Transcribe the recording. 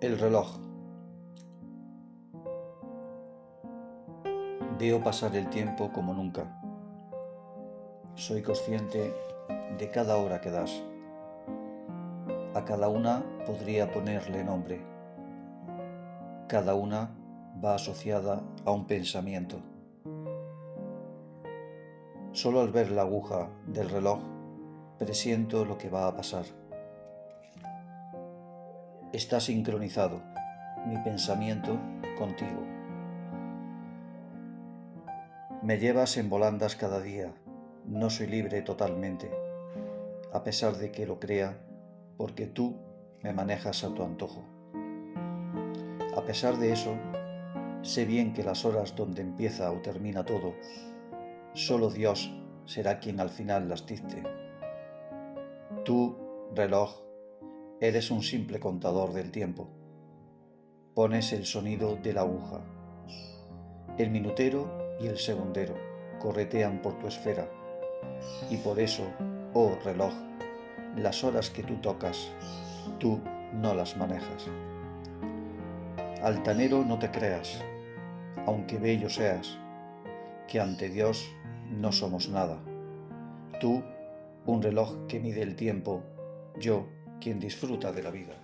El reloj. Veo pasar el tiempo como nunca. Soy consciente de cada hora que das. A cada una podría ponerle nombre. Cada una va asociada a un pensamiento. Solo al ver la aguja del reloj presiento lo que va a pasar. Está sincronizado mi pensamiento contigo. Me llevas en volandas cada día, no soy libre totalmente, a pesar de que lo crea, porque tú me manejas a tu antojo. A pesar de eso, sé bien que las horas donde empieza o termina todo, solo Dios será quien al final las dicte. Tú, reloj, Eres un simple contador del tiempo. Pones el sonido de la aguja. El minutero y el segundero corretean por tu esfera. Y por eso, oh reloj, las horas que tú tocas, tú no las manejas. Altanero no te creas, aunque bello seas, que ante Dios no somos nada. Tú, un reloj que mide el tiempo, yo, quien disfruta de la vida.